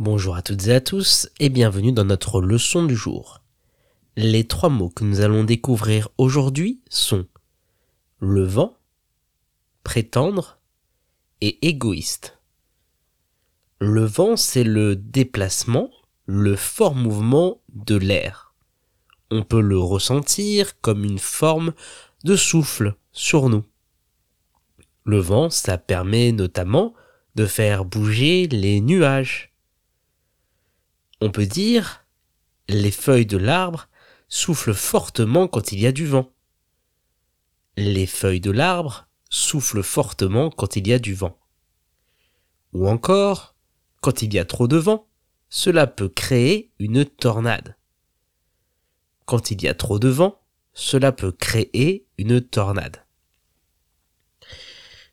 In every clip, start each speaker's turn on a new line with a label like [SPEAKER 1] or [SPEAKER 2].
[SPEAKER 1] Bonjour à toutes et à tous et bienvenue dans notre leçon du jour. Les trois mots que nous allons découvrir aujourd'hui sont le vent, prétendre et égoïste. Le vent, c'est le déplacement, le fort mouvement de l'air. On peut le ressentir comme une forme de souffle sur nous. Le vent, ça permet notamment de faire bouger les nuages on peut dire les feuilles de l'arbre soufflent fortement quand il y a du vent. Les feuilles de l'arbre soufflent fortement quand il y a du vent. Ou encore, quand il y a trop de vent, cela peut créer une tornade. Quand il y a trop de vent, cela peut créer une tornade.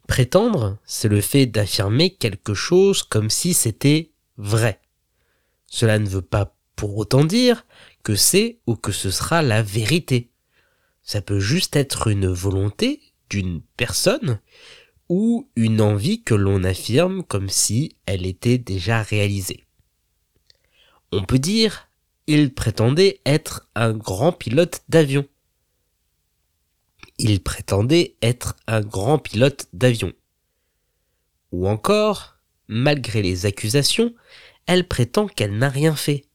[SPEAKER 1] Prétendre, c'est le fait d'affirmer quelque chose comme si c'était vrai. Cela ne veut pas pour autant dire que c'est ou que ce sera la vérité. Ça peut juste être une volonté d'une personne ou une envie que l'on affirme comme si elle était déjà réalisée. On peut dire il prétendait être un grand pilote d'avion. Il prétendait être un grand pilote d'avion. Ou encore, malgré les accusations, elle prétend qu'elle n'a rien fait.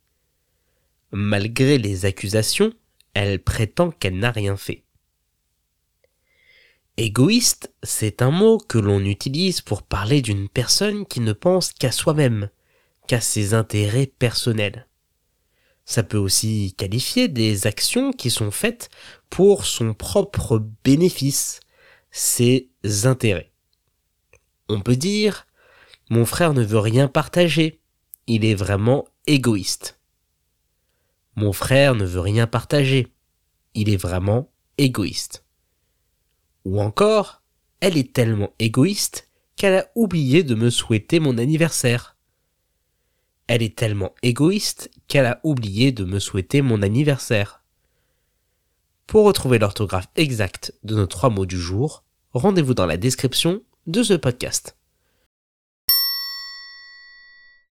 [SPEAKER 1] Malgré les accusations, elle prétend qu'elle n'a rien fait. Égoïste, c'est un mot que l'on utilise pour parler d'une personne qui ne pense qu'à soi-même, qu'à ses intérêts personnels. Ça peut aussi qualifier des actions qui sont faites pour son propre bénéfice, ses intérêts. On peut dire mon frère ne veut rien partager, il est vraiment égoïste. Mon frère ne veut rien partager. Il est vraiment égoïste. Ou encore, elle est tellement égoïste qu'elle a oublié de me souhaiter mon anniversaire. Elle est tellement égoïste qu'elle a oublié de me souhaiter mon anniversaire. Pour retrouver l'orthographe exacte de nos trois mots du jour, rendez-vous dans la description de ce podcast.